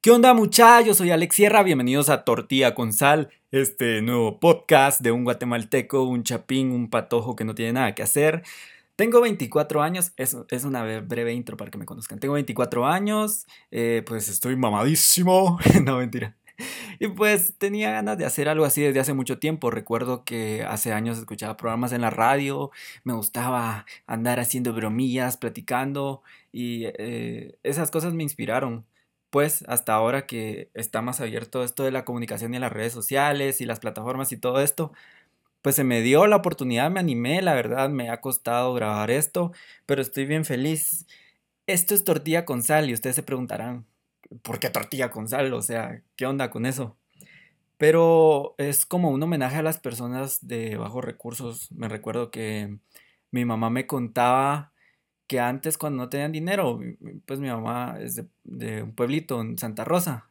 ¿Qué onda muchachos? Soy Alex Sierra, bienvenidos a Tortilla con Sal, este nuevo podcast de un guatemalteco, un chapín, un patojo que no tiene nada que hacer. Tengo 24 años, es, es una breve intro para que me conozcan. Tengo 24 años, eh, pues estoy mamadísimo, no mentira. Y pues tenía ganas de hacer algo así desde hace mucho tiempo. Recuerdo que hace años escuchaba programas en la radio, me gustaba andar haciendo bromillas, platicando y eh, esas cosas me inspiraron pues hasta ahora que está más abierto esto de la comunicación y las redes sociales y las plataformas y todo esto, pues se me dio la oportunidad, me animé, la verdad me ha costado grabar esto, pero estoy bien feliz. Esto es tortilla con sal y ustedes se preguntarán, ¿por qué tortilla con sal? O sea, ¿qué onda con eso? Pero es como un homenaje a las personas de bajos recursos. Me recuerdo que mi mamá me contaba que antes cuando no tenían dinero, pues mi mamá es de, un pueblito en Santa Rosa.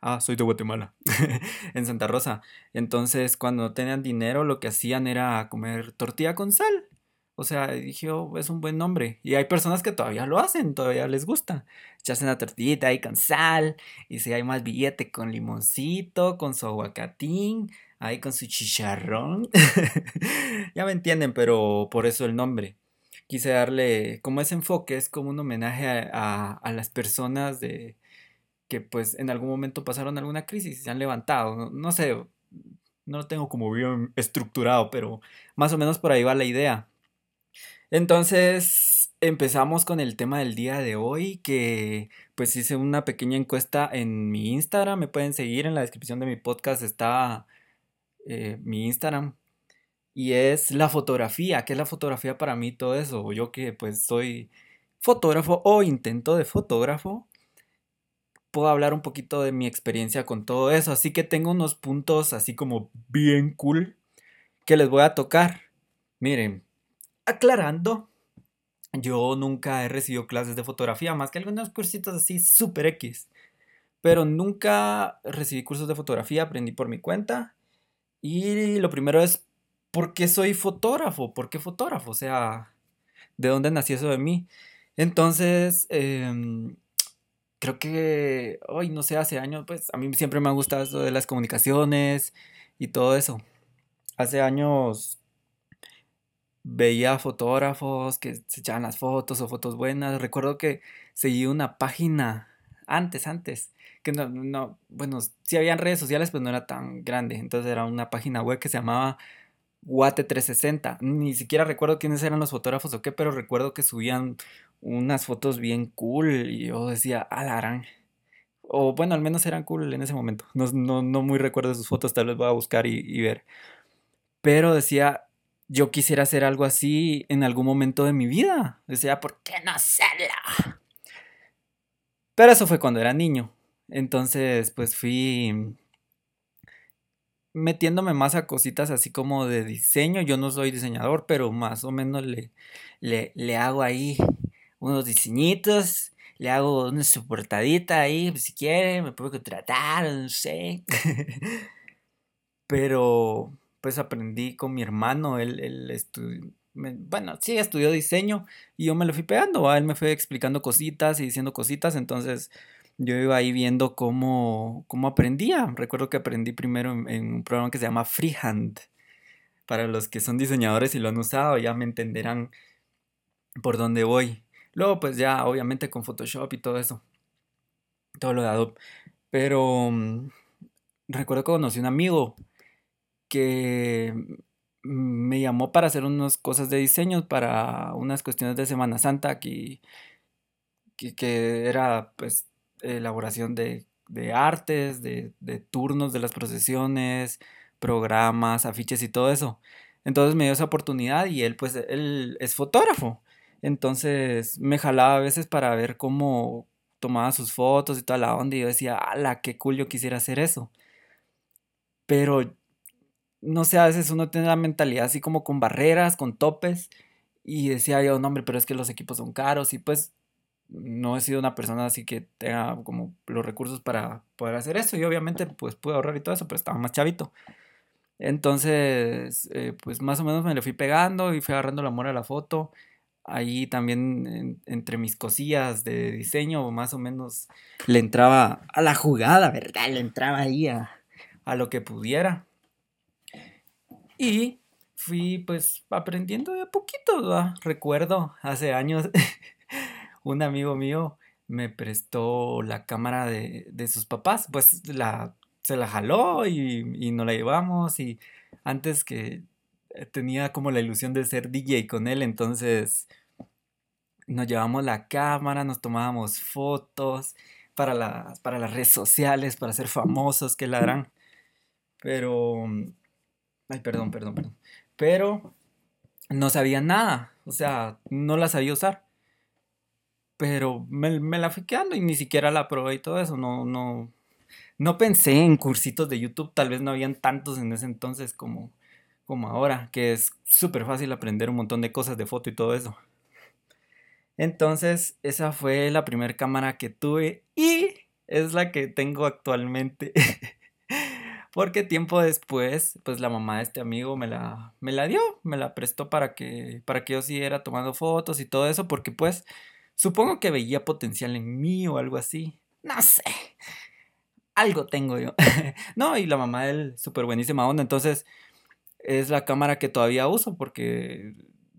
Ah, soy de Guatemala, en Santa Rosa. Entonces, cuando no tenían dinero, lo que hacían era comer tortilla con sal. O sea, dije, oh, es un buen nombre. Y hay personas que todavía lo hacen, todavía les gusta. Echarse una tortillita ahí con sal. Y si hay más billete con limoncito, con su aguacatín, ahí con su chicharrón. ya me entienden, pero por eso el nombre quise darle como ese enfoque, es como un homenaje a, las personas de que pues en algún momento pasaron alguna crisis y se han levantado. No, sé, no lo tengo como bien estructurado, pero más o menos por ahí va la idea. Entonces empezamos con el tema del día de hoy, que pues hice una pequeña encuesta en mi Instagram, me pueden seguir en la descripción de mi podcast, está eh, mi Instagram, y es la fotografía. ¿Qué es la fotografía para mí? Todo eso. Yo que pues soy fotógrafo o intento de fotógrafo, puedo hablar un poquito de mi experiencia con todo eso. Así que tengo unos puntos así como bien cool que les voy a tocar. Miren, aclarando, yo nunca he recibido clases de fotografía, más que algunos cursitos así super X. Pero nunca recibí cursos de fotografía, aprendí por mi cuenta. Y lo primero es ¿por qué soy fotógrafo? ¿Por qué fotógrafo? O sea, ¿de dónde nació eso de mí? Entonces, em, creo que, hoy no sé, hace años, pues a mí siempre me ha gustado eso de las comunicaciones y todo eso. Hace años veía fotógrafos que se echaban las fotos o fotos buenas. Recuerdo que seguí una página antes, antes, que no, no, bueno, sí habían redes sociales, pero no era tan grande. Entonces era una página web que se llamaba Guate 360. Ni siquiera recuerdo quiénes eran los fotógrafos o qué, pero recuerdo que subían unas fotos bien cool y yo decía, alarán. O bueno, al menos eran cool en ese momento. No, no, muy recuerdo sus fotos, tal vez voy a buscar y, ver. Pero decía, yo quisiera hacer algo así en algún momento de mi vida. Decía, ¿por qué no hacerlo? Pero eso fue cuando era niño. Entonces, pues fui metiéndome más a cositas así como de diseño. Yo no soy diseñador, pero más o menos le, le, hago ahí unos diseñitos. Le hago una soportadita ahí, si quiere, me puedo contratar, no sé. pero pues aprendí con mi hermano, él, él estudió, bueno, sí, estudió diseño y yo me lo fui pegando, él me fue explicando cositas y diciendo cositas, entonces yo iba ahí viendo cómo, cómo aprendía. Recuerdo que aprendí primero en, un programa que se llama Freehand. Para los que son diseñadores y lo han usado, ya me entenderán por dónde voy. Luego, pues ya, obviamente con Photoshop y todo eso. Todo lo de Adobe. Pero mm, recuerdo que conocí un amigo que me llamó para hacer unas cosas de diseño para unas cuestiones de Semana Santa que, que, que era pues elaboración de, artes, de, turnos de las procesiones, programas, afiches y todo eso. Entonces me dio esa oportunidad y él pues él es fotógrafo. Entonces me jalaba a veces para ver cómo tomaba sus fotos y toda la onda y yo decía, ala, qué cool yo quisiera hacer eso. Pero no sé, a veces uno tiene la mentalidad así como con barreras, con topes y decía yo, no hombre, pero es que los equipos son caros y pues no he sido una persona así que tenga como los recursos para poder hacer eso y obviamente pues pude ahorrar y todo eso, pero estaba más chavito. Entonces, eh, pues más o menos me le fui pegando y fui agarrando el amor a la foto ahí también entre mis cosillas de diseño, más o menos le entraba a la jugada, ¿verdad? Le entraba ahí a, lo que pudiera. Y fui pues aprendiendo de a poquito, Recuerdo hace años un amigo mío me prestó la cámara de, sus papás, pues la, se la jaló y, y nos la llevamos y antes que tenía como la ilusión de ser DJ con él, entonces nos llevamos la cámara, nos tomábamos fotos para las, para las redes sociales, para ser famosos, que la harán. Pero, ay, perdón, perdón, perdón. Pero no sabía nada, o sea, no la sabía usar. Pero me, la fui quedando y ni siquiera la probé y todo eso, no, no, no pensé en cursitos de YouTube, tal vez no habían tantos en ese entonces como, como ahora, que es súper fácil aprender un montón de cosas de foto y todo eso. Entonces, esa fue la primera cámara que tuve y es la que tengo actualmente. Porque tiempo después, pues la mamá de este amigo me la, me la dio, me la prestó para que, para que yo siguiera tomando fotos y todo eso, porque pues supongo que veía potencial en mí o algo así. No sé. Algo tengo yo. no, y la mamá de él, súper buenísima onda. Entonces, es la cámara que todavía uso porque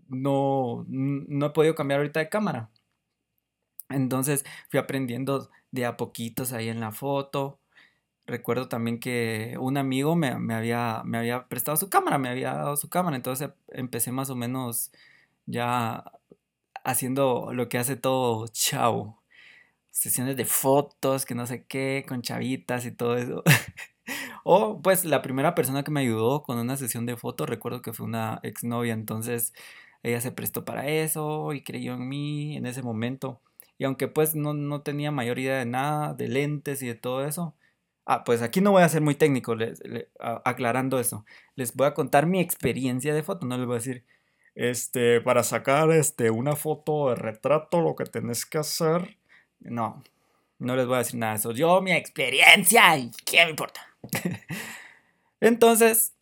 no, no he podido cambiar ahorita de cámara. Entonces fui aprendiendo de a poquitos ahí en la foto. Recuerdo también que un amigo me, había, me había prestado su cámara, me había dado su cámara. Entonces empecé más o menos ya haciendo lo que hace todo chavo. Sesiones de fotos, que no sé qué, con chavitas y todo eso. O pues la primera persona que me ayudó con una sesión de fotos, recuerdo que fue una exnovia, entonces ella se prestó para eso y creyó en mí en ese momento. Y aunque pues no, tenía mayor idea de nada, de lentes y de todo eso, Ah, pues aquí no voy a ser muy técnico aclarando eso. Les voy a contar mi experiencia de foto, no les voy a decir, este, para sacar este, una foto de retrato, lo que tenés que hacer. No, no les voy a decir nada de eso. Yo, mi experiencia, y qué me importa. Entonces,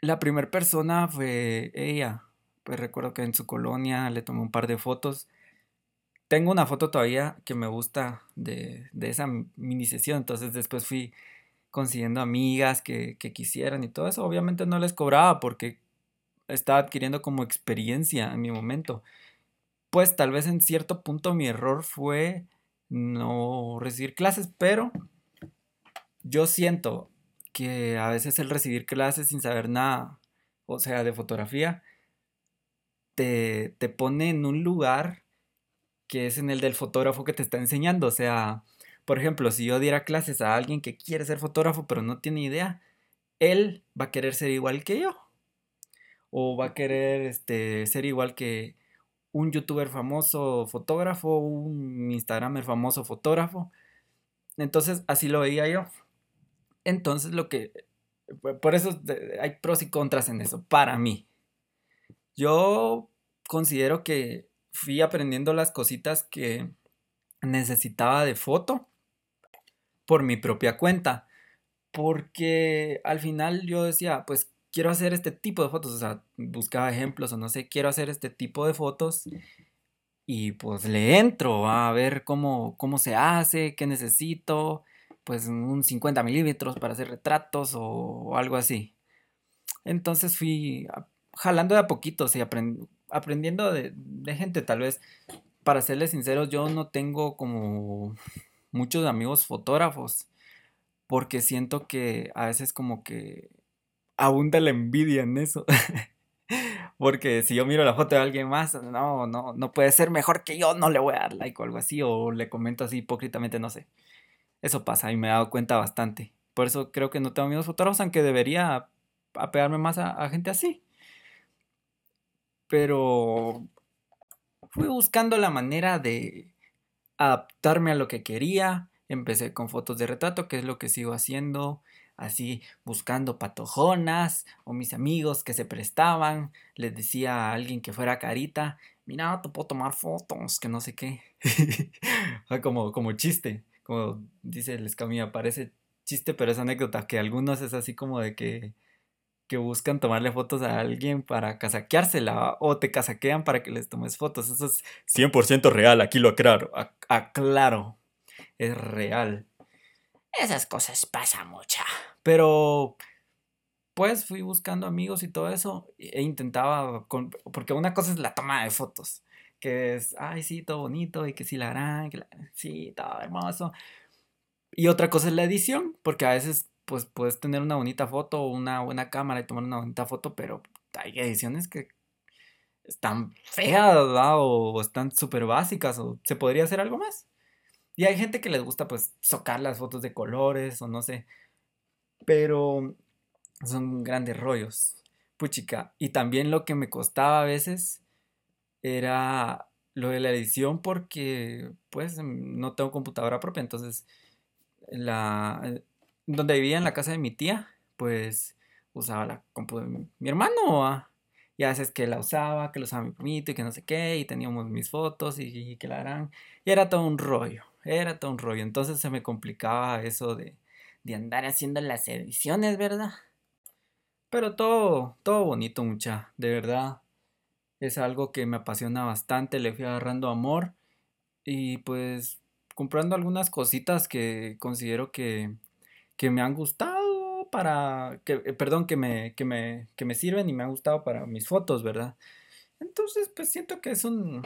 la primera persona fue ella. Pues recuerdo que en su colonia le tomé un par de fotos. Tengo una foto todavía que me gusta de, esa mini sesión. Entonces después fui consiguiendo amigas que, que quisieran y todo eso. Obviamente no les cobraba porque estaba adquiriendo como experiencia en mi momento. Pues tal vez en cierto punto mi error fue no recibir clases, pero yo siento que a veces el recibir clases sin saber nada, o sea, de fotografía, te, te pone en un lugar que es en el del fotógrafo que te está enseñando. O sea, por ejemplo, si yo diera clases a alguien que quiere ser fotógrafo pero no tiene idea, él va a querer ser igual que yo. O va a querer este, ser igual que un youtuber famoso fotógrafo, un instagramer famoso fotógrafo. Entonces así lo veía yo. Entonces lo que... Por eso hay pros y contras en eso, para mí. Yo considero que fui aprendiendo las cositas que necesitaba de foto por mi propia cuenta. Porque al final yo decía, pues quiero hacer este tipo de fotos. O sea, buscaba ejemplos o no sé, quiero hacer este tipo de fotos. Y pues le entro a ver cómo, cómo se hace, qué necesito pues un 50 milímetros para hacer retratos o, algo así. Entonces fui jalando de a poquito, y aprendiendo de, gente tal vez. Para serles sinceros, yo no tengo como muchos amigos fotógrafos porque siento que a veces como que abunda la envidia en eso. porque si yo miro la foto de alguien más, no, no, no puede ser mejor que yo, no le voy a dar like o algo así, o le comento así hipócritamente, no sé. Eso pasa y me he dado cuenta bastante. Por eso creo que no tengo amigos fotógrafos, aunque debería apegarme más a, gente así. Pero fui buscando la manera de adaptarme a lo que quería. Empecé con fotos de retrato, que es lo que sigo haciendo. Así buscando patojonas o mis amigos que se prestaban. Les decía a alguien que fuera carita, mira, te puedo tomar fotos, que no sé qué. como, como chiste como dice el Escamilla, parece chiste, pero es anécdota, que algunos es así como de que que buscan tomarle fotos a alguien para casaqueársela o te casaquean para que les tomes fotos. Eso es 100% real, aquí lo aclaro. Aclaro, es real. Esas cosas pasan mucha. Pero, pues fui buscando amigos y todo eso e intentaba, porque una cosa es la toma de fotos, que es, ay, sí, todo bonito y que sí la harán, sí, todo hermoso. Y otra cosa es la edición, porque a veces pues puedes tener una bonita foto o una buena cámara y tomar una bonita foto, pero hay ediciones que están feas, O están súper básicas, o se podría hacer algo más. Y hay gente que les gusta, pues, socar las fotos de colores, o no sé. Pero son grandes rollos. Puchica. Y también lo que me costaba a veces era lo de la edición, porque, pues, no tengo computadora propia, entonces la, donde vivía en la casa de mi tía, pues usaba la compu de mi, hermano. Y a veces que la usaba, que lo usaba mi primito y que no sé qué, y teníamos mis fotos y, que la harán. Y era todo un rollo, era todo un rollo. Entonces se me complicaba eso de, de andar haciendo las ediciones, ¿verdad? Pero todo, todo bonito, mucha, de verdad. Es algo que me apasiona bastante, le fui agarrando amor y pues comprando algunas cositas que considero que, que me han gustado para, que, eh, perdón, que me, que, me, que me sirven y me han gustado para mis fotos, ¿verdad? Entonces, pues siento que es un,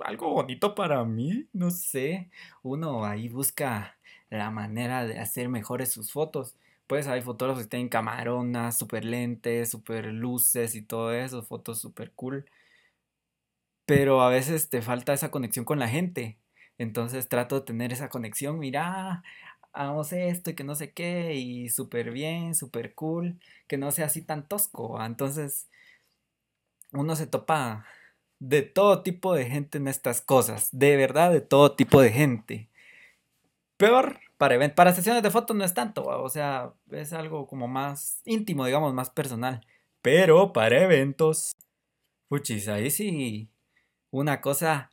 algo bonito para mí, no sé. Uno ahí busca la manera de hacer mejores sus fotos. Pues hay fotógrafos que tienen camaronas, super lentes, super luces y todo eso, fotos super cool. Pero a veces te falta esa conexión con la gente. Entonces trato de tener esa conexión. Mira, hagamos esto y que no sé qué, y súper bien, súper cool, que no sea así tan tosco. Entonces, uno se topa de todo tipo de gente en estas cosas, de verdad, de todo tipo de gente. Peor para, para sesiones de fotos no es tanto, o sea, es algo como más íntimo, digamos, más personal. Pero para eventos, puchis, ahí sí, una cosa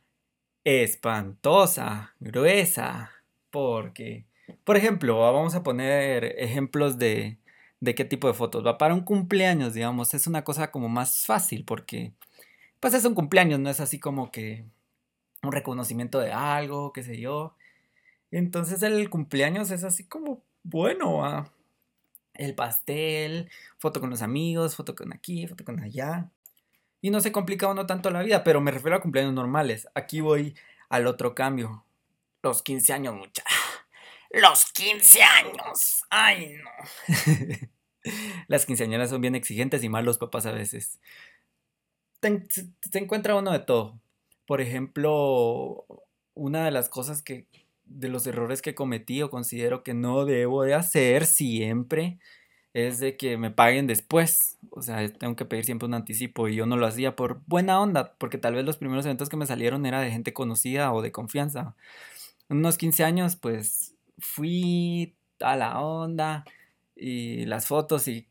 espantosa, gruesa, porque por ejemplo, vamos a poner ejemplos de, de qué tipo de fotos. Va para un cumpleaños, digamos, es una cosa como más fácil porque, pues es un cumpleaños, no es así como que un reconocimiento de algo, qué sé yo. Entonces el cumpleaños es así como bueno, el pastel, foto con los amigos, foto con aquí, foto con allá. Y no se complica uno tanto la vida, pero me refiero a cumpleaños normales. Aquí voy al otro cambio. Los 15 años, muchachos. Los 15 años. Ay, no. Las quinceañeras son bien exigentes y malos papás a veces. Se encuentra uno de todo. Por ejemplo, una de las cosas que, de los errores que cometí o considero que no debo de hacer siempre, es de que me paguen después. O sea, tengo que pedir siempre un anticipo y yo no lo hacía por buena onda, porque tal vez los primeros eventos que me salieron era de gente conocida o de confianza. unos 15 años, pues fui a la onda y las fotos y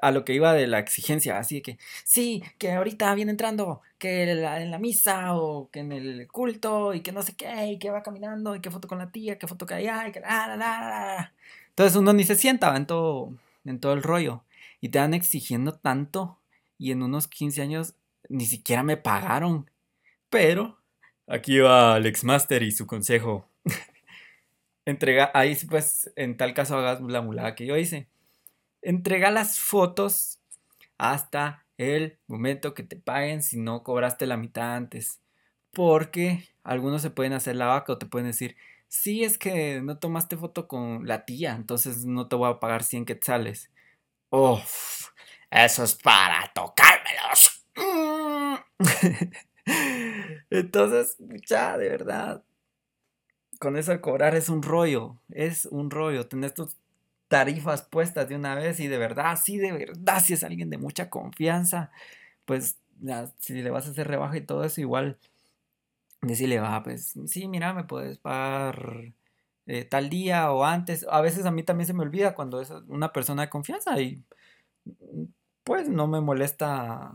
a lo que iba de la exigencia, así que sí, que ahorita viene entrando, que en la, misa o que en el culto y que no sé qué, y que va caminando y que foto con la tía, que foto que allá y que la, la, la, Entonces uno ni se sienta en todo, en todo el rollo y te van exigiendo tanto y en unos 15 años ni siquiera me pagaron. Pero aquí va Alex Master y su consejo entrega, ahí pues en tal caso hagas la mulada que yo hice. Entrega las fotos hasta el momento que te paguen si no cobraste la mitad antes. Porque algunos se pueden hacer la vaca o te pueden decir, sí es que no tomaste foto con la tía, entonces no te voy a pagar 100 quetzales. Uff, eso es para tocármelos. entonces, ya, de verdad, con eso cobrar es un rollo, es un rollo, tener tus tarifas puestas de una vez y de verdad, sí, de verdad, si es alguien de mucha confianza, pues si le vas a hacer rebaja y todo eso, igual decirle, va, pues sí, mira, me puedes pagar eh, tal día o antes. A veces a mí también se me olvida cuando es una persona de confianza y pues no me molesta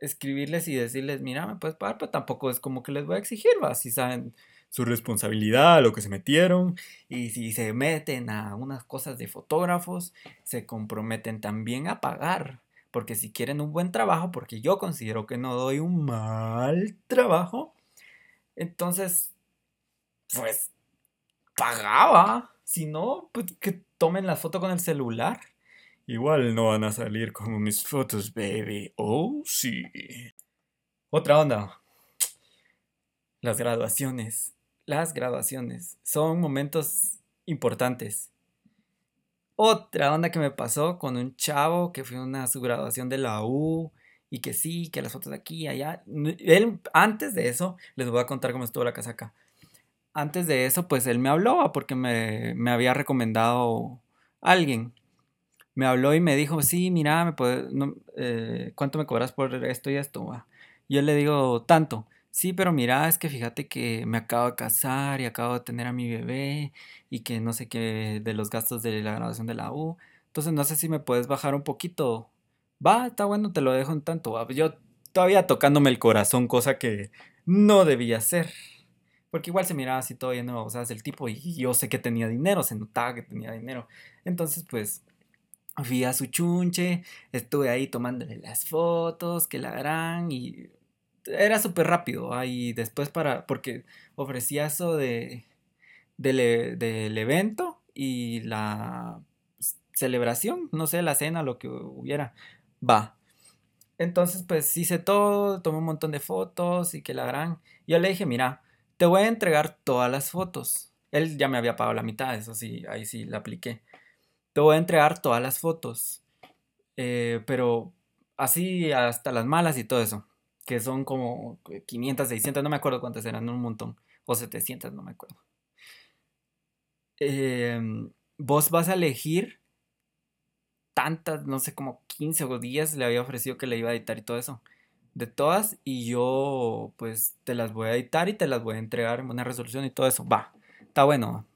escribirles y decirles, mira, me puedes pagar, pero tampoco es como que les voy a exigir, va, si saben su responsabilidad, a lo que se metieron. Y si se meten a unas cosas de fotógrafos, se comprometen también a pagar. Porque si quieren un buen trabajo, porque yo considero que no doy un mal trabajo, entonces, pues, pagaba. Si no, pues que tomen la foto con el celular. Igual no van a salir como mis fotos, baby. Oh, sí. Otra onda. Las graduaciones. Las graduaciones son momentos importantes. Otra onda que me pasó con un chavo que fue una su graduación de la U y que sí, que las fotos de aquí y allá. Él, antes de eso, les voy a contar cómo estuvo la casaca. Antes de eso, pues él me habló porque me, me había recomendado alguien. Me habló y me dijo, sí, mira, me eh, ¿cuánto me cobras por esto y esto? Yo le digo, tanto. Sí, pero mira, es que fíjate que me acabo de casar y acabo de tener a mi bebé y que no sé qué de los gastos de la graduación de la U. Entonces no sé si me puedes bajar un poquito. Va, está bueno, te lo dejo en tanto. Yo todavía tocándome el corazón, cosa que no debía hacer. Porque igual se miraba así todo lleno, o sea, el tipo y yo sé que tenía dinero, se notaba que tenía dinero. Entonces, pues, fui a su chunche, estuve ahí tomándole las fotos, que la gran, y era súper rápido. Ahí después para, porque ofrecía eso de, del, e, evento y la celebración, no sé, la cena, lo que hubiera. Va. Entonces, pues hice todo, tomé un montón de fotos y que la gran. Yo le dije, mira, te voy a entregar todas las fotos. Él ya me había pagado la mitad, eso sí, ahí sí la apliqué. Te voy a entregar todas las fotos. Eh, pero así hasta las malas y todo eso. Que son como 500, 600, no me acuerdo cuántas eran, un montón. O 700, no me acuerdo. Em, vos vas a elegir tantas, no sé, como 15 o 10 le había ofrecido que le iba a editar y todo eso. De todas, y yo pues te las voy a editar y te las voy a entregar en una resolución y todo eso. Va, está bueno.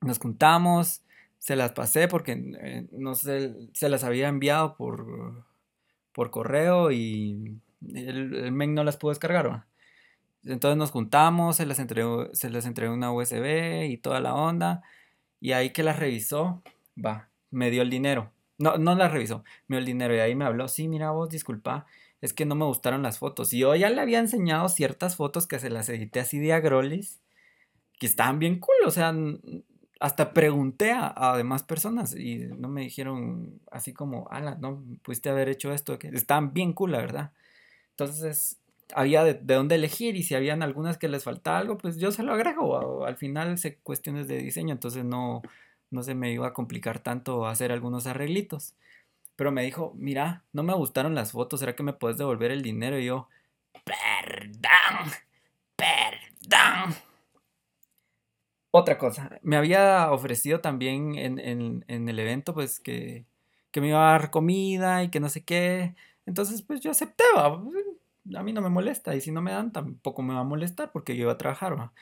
Nos juntamos, se las pasé porque eh, no sé, se las había enviado por, por correo y el, el mail no las pudo descargar. Entonces nos juntamos, se las entregó, se las entregó una USB y toda la onda. Y ahí que las revisó, va, me dio el dinero. No, no la revisó, me dio el dinero y ahí me habló, sí, mira vos, disculpa, es que no me gustaron las fotos. Y yo ya le había enseñado ciertas fotos que se las edité así de agrolis, que estaban bien cool, o sea, hasta pregunté a, demás personas y no me dijeron así como, ala, no pudiste haber hecho esto, que estaban bien cool, la verdad. Entonces, había de, dónde elegir y si habían algunas que les faltaba algo, pues yo se lo agrego. Al final, se cuestiones de diseño, entonces no, no se me iba a complicar tanto hacer algunos arreglitos. Pero me dijo, mira, no me gustaron las fotos, ¿será que me puedes devolver el dinero? Y yo, perdón, perdón. Otra cosa, me había ofrecido también en, en, el evento, pues que, que, me iba a dar comida y que no sé qué. Entonces, pues yo acepté, a mí no me molesta. Y si no me dan, tampoco me va a molestar porque yo iba a trabajar, ¿va?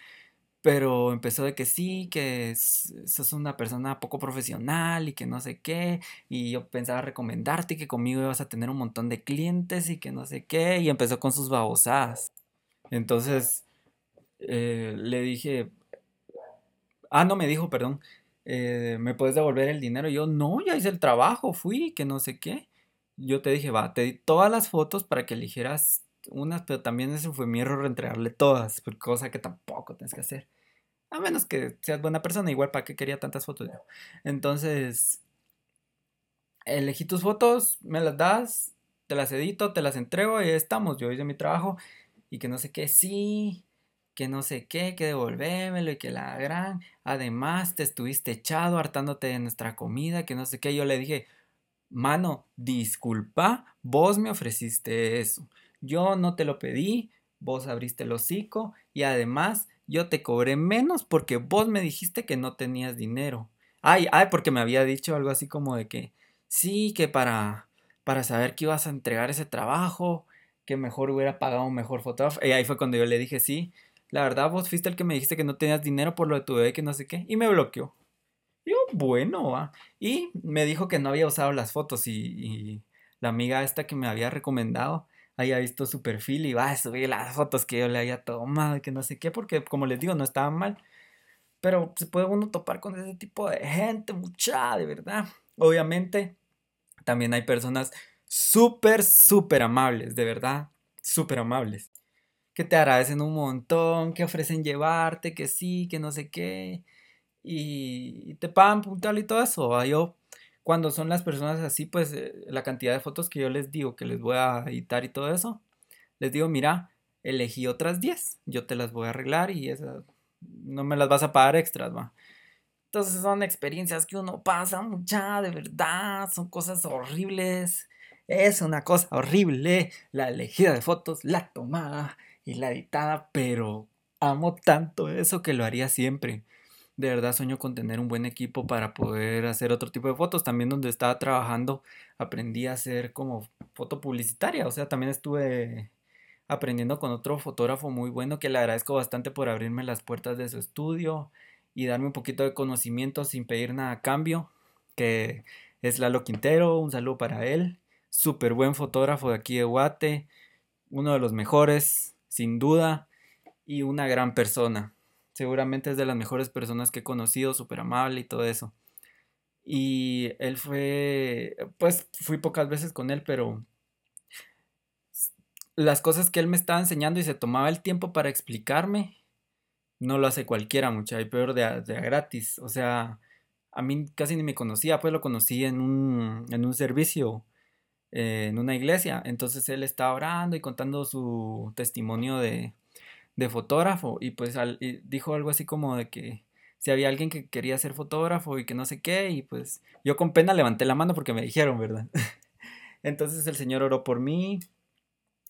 pero empezó de que sí, que sos una persona poco profesional y que no sé qué, y yo pensaba recomendarte y que conmigo ibas a tener un montón de clientes y que no sé qué, y empezó con sus babosadas. Entonces eh, le dije, ah, no me dijo, perdón, eh, ¿me puedes devolver el dinero? Y yo, no, ya hice el trabajo, fui, que no sé qué. Yo te dije, va, te di todas las fotos para que eligieras unas, pero también ese fue mi error entregarle todas, cosa que tampoco tienes que hacer. A menos que seas buena persona, igual para qué quería tantas fotos Entonces, elegí tus fotos, me las das, te las edito, te las entrego y estamos. Yo hice mi trabajo y que no sé qué, sí, que no sé qué, que devolvémelo y que la gran. Además, te estuviste echado hartándote de nuestra comida, que no sé qué. Yo le dije, mano, disculpa, vos me ofreciste eso. Yo no te lo pedí, vos abriste el hocico y además yo te cobré menos porque vos me dijiste que no tenías dinero. Ay, ay, porque me había dicho algo así como de que sí, que para, para saber que ibas a entregar ese trabajo, que mejor hubiera pagado un mejor fotógrafo. Y ahí fue cuando yo le dije, sí, la verdad vos fuiste el que me dijiste que no tenías dinero por lo de tu bebé, que no sé qué, y me bloqueó. Yo, bueno, y me dijo que no había usado las fotos y, y la amiga esta que me había recomendado haya visto su perfil y va a subir las fotos que yo le haya tomado y que no sé qué, porque como les digo, no estaban mal. Pero se puede uno topar con ese tipo de gente, mucha, de verdad. Obviamente, también hay personas súper, súper amables, de verdad, súper amables. Que te agradecen un montón, que ofrecen llevarte, que sí, que no sé qué. Y, te pagan puntual y todo eso. Yo cuando son las personas así, pues eh, la cantidad de fotos que yo les digo que les voy a editar y todo eso, les digo, mira, elegí otras 10, yo te las voy a arreglar y esas no me las vas a pagar extras, va. Entonces son experiencias que uno pasa mucha, de verdad, son cosas horribles. Es una cosa horrible la elegida de fotos, la tomada y la editada, pero amo tanto eso que lo haría siempre de verdad sueño con tener un buen equipo para poder hacer otro tipo de fotos. También donde estaba trabajando aprendí a hacer como foto publicitaria. O sea, también estuve aprendiendo con otro fotógrafo muy bueno que le agradezco bastante por abrirme las puertas de su estudio y darme un poquito de conocimiento sin pedir nada a cambio, que es Lalo Quintero, un saludo para él, súper buen fotógrafo de aquí de Guate, uno de los mejores, sin duda, y una gran persona. Seguramente es de las mejores personas que he conocido, súper amable y todo eso. Y él fue, pues fui pocas veces con él, pero las cosas que él me estaba enseñando y se tomaba el tiempo para explicarme, no lo hace cualquiera, mucha, y peor de, de gratis. O sea, a mí casi ni me conocía, pues lo conocí en un, en un servicio, eh, en una iglesia. Entonces él estaba orando y contando su testimonio de, de fotógrafo y pues dijo algo así como de que si había alguien que quería ser fotógrafo y que no sé qué y pues yo con pena levanté la mano porque me dijeron, ¿verdad? Entonces el Señor oró por mí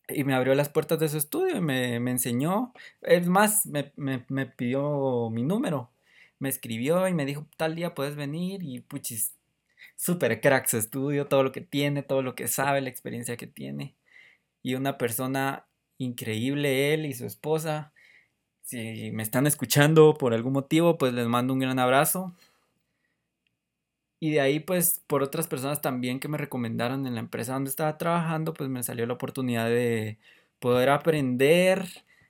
y me abrió las puertas de su estudio y me, enseñó. Es más, me, me, pidió mi número. Me escribió y me dijo, tal día puedes venir y puchis, súper crack su estudio, todo lo que tiene, todo lo que sabe, la experiencia que tiene. Y una persona increíble él y su esposa. Si me están escuchando por algún motivo, pues les mando un gran abrazo. Y de ahí, pues, por otras personas también que me recomendaron en la empresa donde estaba trabajando, pues me salió la oportunidad de poder aprender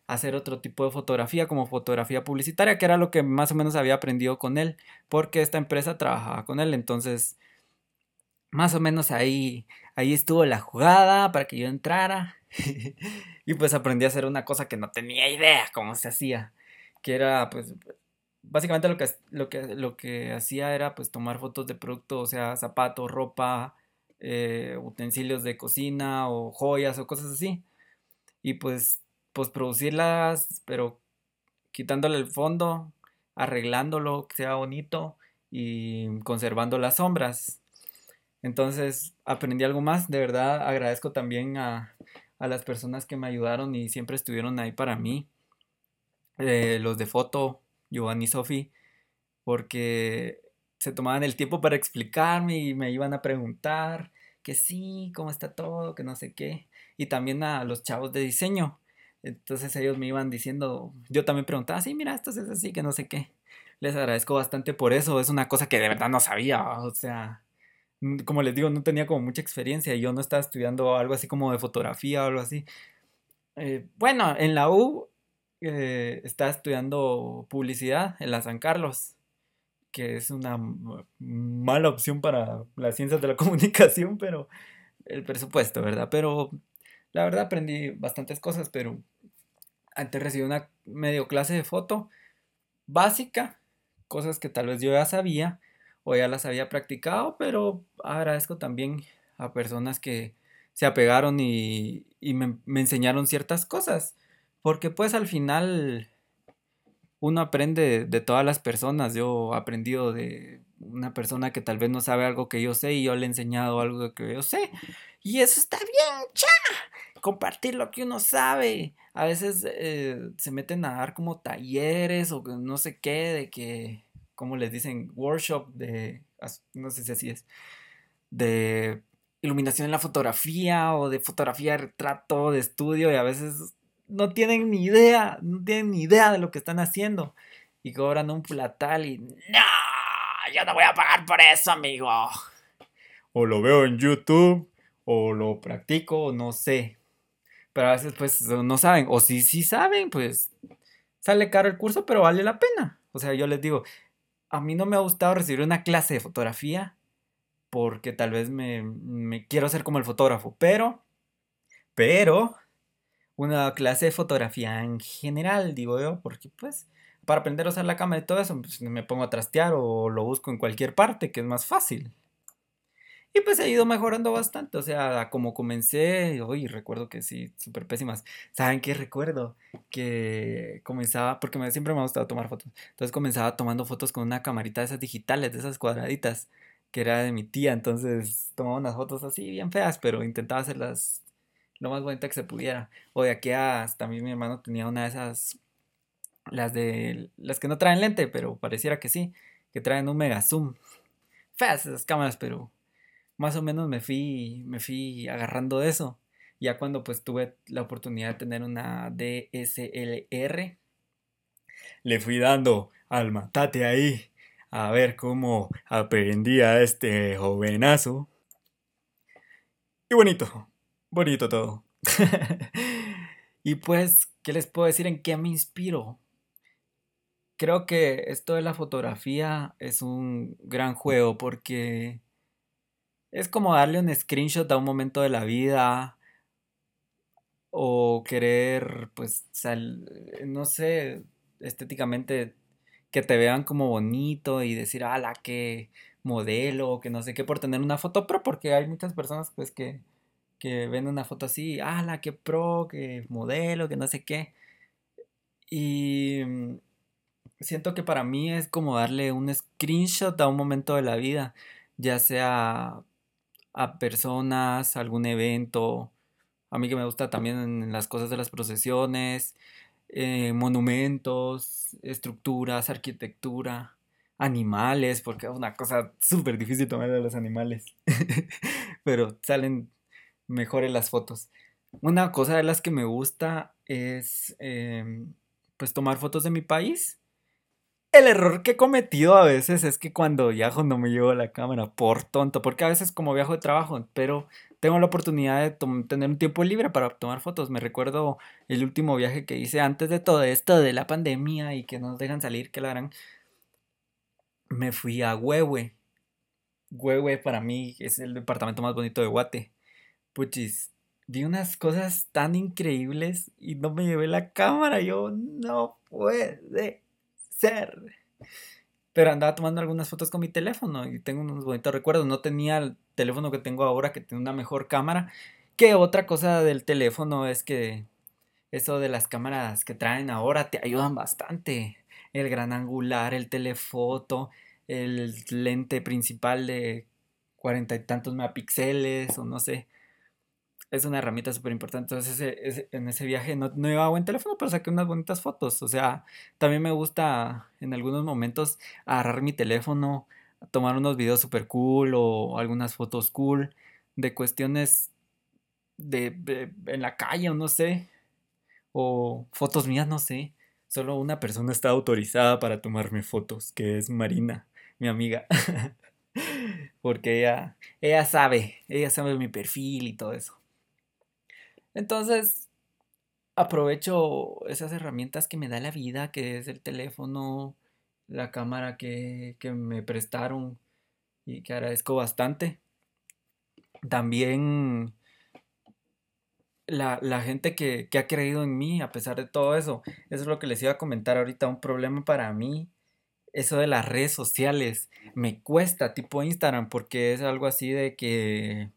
a hacer otro tipo de fotografía, como fotografía publicitaria, que era lo que más o menos había aprendido con él, porque esta empresa trabajaba con él. Entonces, más o menos ahí, ahí estuvo la jugada para que yo entrara. y pues aprendí a hacer una cosa que no tenía idea cómo se hacía, que era pues básicamente lo que, lo que, lo que hacía era pues tomar fotos de productos, o sea, zapatos, ropa, eh, utensilios de cocina o joyas o cosas así. Y pues, pues producirlas, pero quitándole el fondo, arreglándolo, que sea bonito y conservando las sombras. Entonces aprendí algo más, de verdad agradezco también a, a las personas que me ayudaron y siempre estuvieron ahí para mí. Eh, los de foto, Giovanni y Sofi, porque se tomaban el tiempo para explicarme y me iban a preguntar que sí, cómo está todo, que no sé qué. Y también a los chavos de diseño. Entonces ellos me iban diciendo, yo también preguntaba, sí, mira, esto es así, que no sé qué. Les agradezco bastante por eso, es una cosa que de verdad no sabía, o sea, como les digo, no tenía como mucha experiencia. Yo no estaba estudiando algo así como de fotografía o algo así. Eh, bueno, en la U eh, estaba estudiando publicidad en la San Carlos, que es una mala opción para las ciencias de la comunicación, pero el presupuesto, ¿verdad? Pero la verdad aprendí bastantes cosas, pero antes recibí una medio clase de foto básica, cosas que tal vez yo ya sabía o ya las había practicado, pero agradezco también a personas que se apegaron y, me, enseñaron ciertas cosas, porque pues al final uno aprende de, todas las personas, yo he aprendido de una persona que tal vez no sabe algo que yo sé y yo le he enseñado algo que yo sé, y eso está bien, cha, compartir lo que uno sabe. A veces eh, se meten a dar como talleres o no sé qué, de que como les dicen? Workshop de, no sé si así es, de iluminación en la fotografía o de fotografía de retrato, de estudio y a veces no tienen ni idea, no tienen ni idea de lo que están haciendo y cobran un platal y no, yo no voy a pagar por eso, amigo. O lo veo en YouTube o lo practico, no sé. Pero a veces pues no saben, o si sí saben, pues sale caro el curso, pero vale la pena. O sea, yo les digo, a mí no me ha gustado recibir una clase de fotografía porque tal vez me, quiero ser como el fotógrafo, pero, pero, una clase de fotografía en general, digo yo, porque pues para aprender a usar la cámara y todo eso, pues me pongo a trastear o lo busco en cualquier parte, que es más fácil. Y pues he ido mejorando bastante, o sea, como comencé, hoy recuerdo que sí, súper pésimas. ¿Saben qué recuerdo? Que comenzaba, porque siempre me ha gustado tomar fotos, entonces comenzaba tomando fotos con una camarita de esas digitales, de esas cuadraditas, que era de mi tía, entonces tomaba unas fotos así bien feas, pero intentaba hacerlas lo más bonita que se pudiera. O de aquí a, también mi hermano tenía una de esas, las de, las que no traen lente, pero pareciera que sí, que traen un mega zoom. Feas esas cámaras, pero más o menos me fui, me fui agarrando de eso. Ya cuando pues tuve la oportunidad de tener una DSLR, le fui dando al matate ahí a ver cómo aprendía este jovenazo. Y bonito, bonito todo. y pues, ¿qué les puedo decir en qué me inspiro? Creo que esto de la fotografía es un gran juego porque es como darle un screenshot a un momento de la vida o querer, pues, no sé, estéticamente que te vean como bonito y decir, ala, qué modelo, que no sé qué, por tener una foto pro, porque hay muchas personas, pues, que, que ven una foto así, ala, qué pro, qué modelo, que no sé qué. Y mm, siento que para mí es como darle un screenshot a un momento de la vida, ya sea a personas, algún evento. A mí que me gusta también las cosas de las procesiones, eh, monumentos, estructuras, arquitectura, animales, porque es una cosa súper difícil tomar de los animales. Pero salen mejores las fotos. Una cosa de las que me gusta es em, pues tomar fotos de mi país el error que he cometido a veces es que cuando viajo no me llevo la cámara por tonto, porque a veces como viajo de trabajo, pero tengo la oportunidad de tener un tiempo libre para tomar fotos. Me recuerdo el último viaje que hice antes de todo esto de la pandemia y que nos dejan salir, que la harán. Me fui a Huehue. Huehue para mí es el departamento más bonito de Guate. Puchis, vi unas cosas tan increíbles y no me llevé la cámara. Yo no puede pero andaba tomando algunas fotos con mi teléfono y tengo unos bonitos recuerdos. No tenía el teléfono que tengo ahora, que tiene una mejor cámara. Que otra cosa del teléfono es que eso de las cámaras que traen ahora te ayudan bastante. El gran angular, el telefoto, el lente principal de cuarenta y tantos megapíxeles o no sé es una herramienta súper importante. Entonces, en ese viaje no, no iba a buen teléfono, pero saqué unas bonitas fotos. O sea, también me gusta en algunos momentos agarrar mi teléfono, tomar unos videos súper cool o algunas fotos cool de cuestiones de, en la calle o no sé. O fotos mías, no sé. Solo una persona está autorizada para tomarme fotos, que es Marina, mi amiga. Porque ella, ella sabe, ella sabe mi perfil y todo eso. Entonces, aprovecho esas herramientas que me da la vida, que es el teléfono, la cámara que, me prestaron y que agradezco bastante. También la, gente que, que, ha creído en mí a pesar de todo eso. Eso es lo que les iba a comentar ahorita. Un problema para mí, eso de las redes sociales. Me cuesta tipo Instagram porque es algo así de que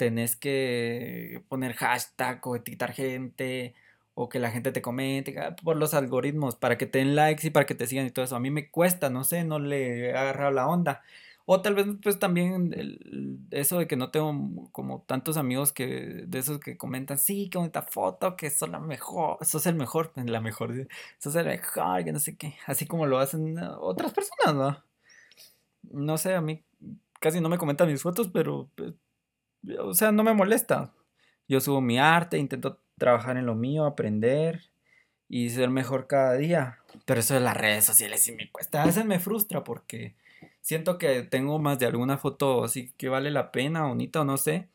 tenés que poner hashtag o etiquetar gente o que la gente te comente ah, por los algoritmos para que te den likes y para que te sigan y todo eso. A mí me cuesta, no sé, no le he agarrado la onda. O tal vez pues también eso de que no tengo como tantos amigos que de esos que comentan, sí, qué bonita foto, que sos la mejor, sos el mejor, la mejor, sos el mejor, que no sé qué, así como lo hacen otras personas, ¿no? No sé, a mí casi no me comentan mis fotos, pero pues, o sea, no me molesta. Yo subo mi arte, intento trabajar en lo mío, aprender y ser mejor cada día. Pero eso de las redes sociales sí me cuesta. A veces me frustra porque siento que tengo más de alguna foto así que vale la pena, bonita o no sé.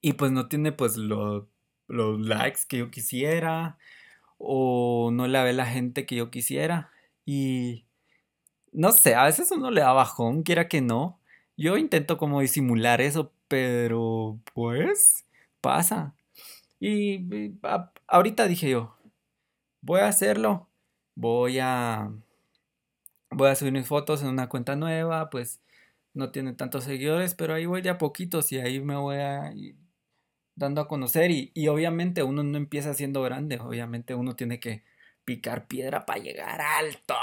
Y pues no tiene pues lo los likes que yo quisiera o no la ve la gente que yo quisiera. Y no sé, a veces uno le da bajón, quiera que no. Yo intento como disimular eso, pero pues pasa. Y, ahorita dije yo, voy a hacerlo. Voy a voy a subir mis fotos en una cuenta nueva, pues no tiene tantos seguidores, pero ahí voy de a poquitos y ahí me voy a ir dando a conocer y, y obviamente uno no empieza siendo grande, obviamente uno tiene que picar piedra para llegar alto.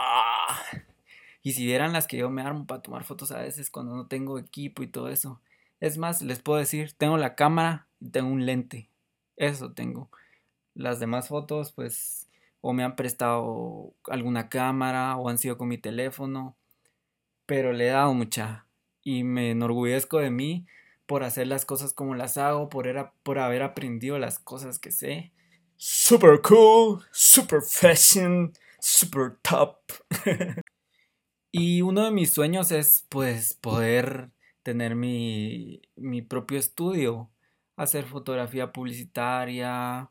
Y si vieran las que yo me armo para tomar fotos a veces cuando no tengo equipo y todo eso. Es más, les puedo decir, tengo la cámara y tengo un lente. Eso tengo. Las demás fotos, pues, o me han prestado alguna cámara o han sido con mi teléfono. Pero le he dado mucha. Y me enorgullezco de mí por hacer las cosas como las hago, por, era, por haber aprendido las cosas que sé. Super cool, super fashion, super top. y uno de mis sueños es pues poder tener mi, mi propio estudio, hacer fotografía publicitaria,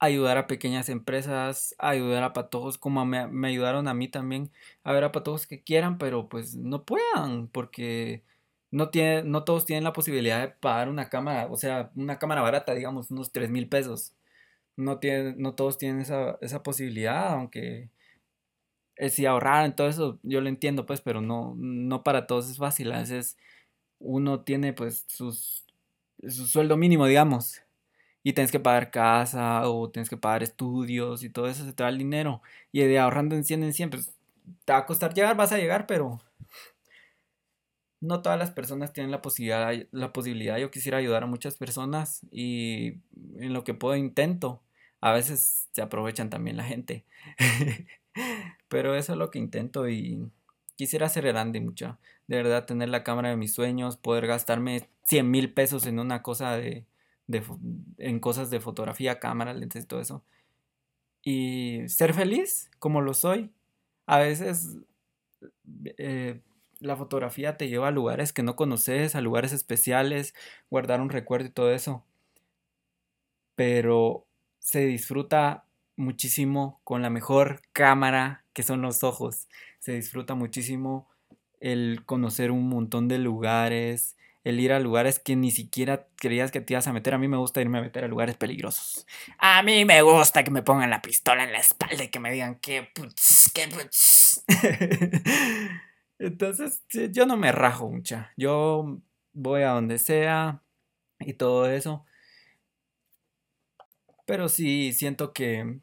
ayudar a pequeñas empresas, ayudar a patojos como me, me, ayudaron a mí también, a ver a patojos que quieran, pero pues no puedan, porque no, tiene, no todos tienen la posibilidad de pagar una cámara, o sea, una cámara barata, digamos, unos 3 mil pesos. No, tiene, no todos tienen esa, esa posibilidad, aunque eh, si ahorraran todo eso, yo lo entiendo, pues, pero no, no para todos es fácil. A veces uno tiene, pues, su sueldo mínimo, digamos, y tienes que pagar casa o tienes que pagar estudios y todo eso se te va el dinero. Y de ahorrando en 100 en 100, pues, te va a costar llegar, vas a llegar, pero no todas las personas tienen la posibilidad, la posibilidad. Yo quisiera ayudar a muchas personas y en lo que puedo intento. A veces se aprovechan también la gente. Pero eso es lo que intento y quisiera ser grande mucha. De verdad, tener la cámara de mis sueños, poder gastarme 100 mil pesos en una cosa de, de, en cosas de fotografía, cámara, lentes todo eso. Y ser feliz como lo soy. A veces eh, la fotografía te lleva a lugares que no conoces, a lugares especiales, guardar un recuerdo y todo eso. Pero se disfruta muchísimo con la mejor cámara que son los ojos. Se disfruta muchísimo el conocer un montón de lugares, el ir a lugares que ni siquiera creías que te ibas a meter. A mí me gusta irme a meter a lugares peligrosos. A mí me gusta que me pongan la pistola en la espalda y que me digan que putz, que putz. Entonces, yo no me rajo mucha. Yo voy a donde sea y todo eso. Pero sí siento que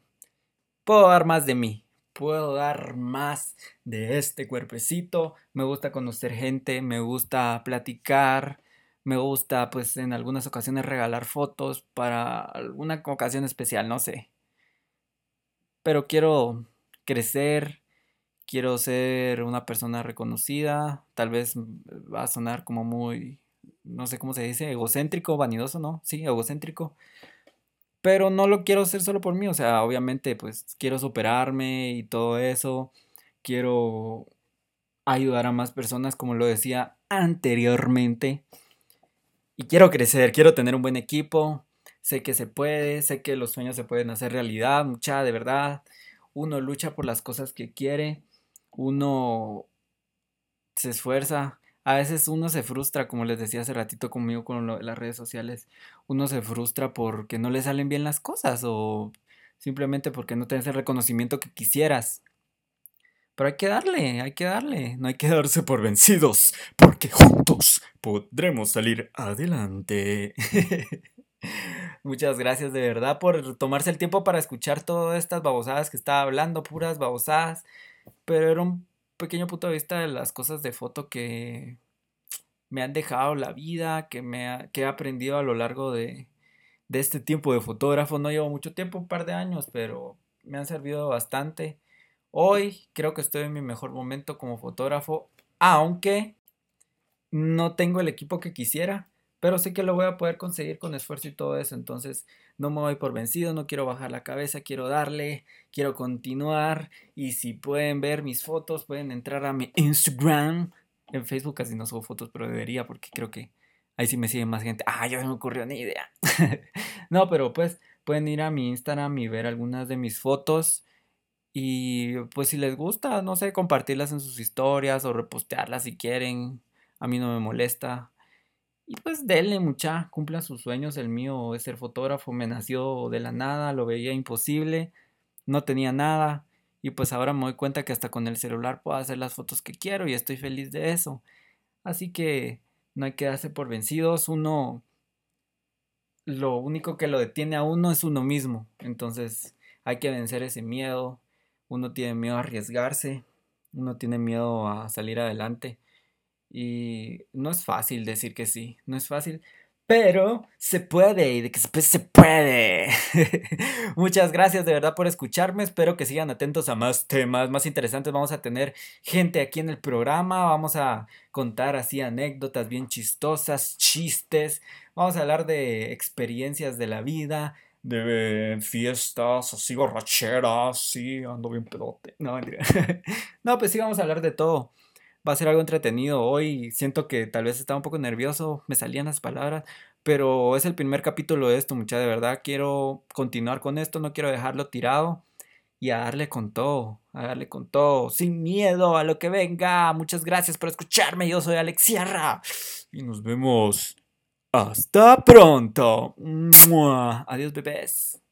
puedo dar más de mí. Puedo dar más de este cuerpecito. Me gusta conocer gente, me gusta platicar, me gusta pues en algunas ocasiones regalar fotos para alguna ocasión especial, no sé. Pero quiero crecer, quiero ser una persona reconocida, tal vez va a sonar como muy, no sé cómo se dice, egocéntrico, vanidoso, ¿no? Sí, egocéntrico. Pero no lo quiero hacer solo por mí, o sea, obviamente pues quiero superarme y todo eso, quiero ayudar a más personas, como lo decía anteriormente, y quiero crecer, quiero tener un buen equipo, sé que se puede, sé que los sueños se pueden hacer realidad, mucha, de verdad, uno lucha por las cosas que quiere uno se esfuerza. A veces uno se frustra, como les decía hace ratito conmigo con las redes sociales. Uno se frustra porque no le salen bien las cosas o simplemente porque no tienes el reconocimiento que quisieras. Pero hay que darle, hay que darle. No hay que darse por vencidos, porque juntos podremos salir adelante. Muchas gracias de verdad por tomarse el tiempo para escuchar todas estas babosadas que estaba hablando, puras babosadas pero era un pequeño punto de vista de las cosas de foto que me han dejado la vida, que, me que he aprendido a lo largo de, de este tiempo de fotógrafo. No llevo mucho tiempo, un par de años, pero me han servido bastante. Hoy creo que estoy en mi mejor momento como fotógrafo, aunque no tengo el equipo que quisiera pero sé que lo voy a poder conseguir con esfuerzo y todo eso, entonces no me voy por vencido, no quiero bajar la cabeza, quiero darle, quiero continuar y si pueden ver mis fotos, pueden entrar a mi Instagram, en Facebook casi no subo fotos, pero debería porque creo que ahí sí me sigue más gente. Ah, ya se me ocurrió ni idea. no, pero pues pueden ir a mi Instagram y ver algunas de mis fotos. Y pues si les gusta, no sé, compartirlas en sus historias o repostearlas si quieren. A mí no me molesta. Y pues denle mucha, cumpla sus sueños. El mío es ser fotógrafo, me nació de la nada, lo veía imposible, no tenía nada. Y pues ahora me doy cuenta que hasta con el celular puedo hacer las fotos que quiero y estoy feliz de eso. Así que no hay que darse por vencidos. Uno, lo único que lo detiene a uno es uno mismo. Entonces hay que vencer ese miedo. Uno tiene miedo a arriesgarse. Uno tiene miedo a salir adelante. Y no es fácil decir que sí. No es fácil. Pero se puede y de que se, se puede. Muchas gracias de verdad por escucharme. Espero que sigan atentos a más temas más interesantes. Vamos a tener gente aquí en el programa. Vamos a contar así anécdotas bien chistosas, chistes. Vamos a hablar de experiencias de la vida, de fiestas así borracheras. Sí, ando bien pedote. No, no, pues sí, vamos a hablar de todo va a ser algo entretenido. Hoy siento que tal vez estaba un poco nervioso, me salían las palabras, pero es el primer capítulo de esto, mucha de verdad. Quiero continuar con esto, no quiero dejarlo tirado y a darle con todo, a darle con todo, sin miedo a lo que venga. Muchas gracias por escucharme, yo soy Alex Sierra y nos vemos. Hasta pronto. Adiós, bebés.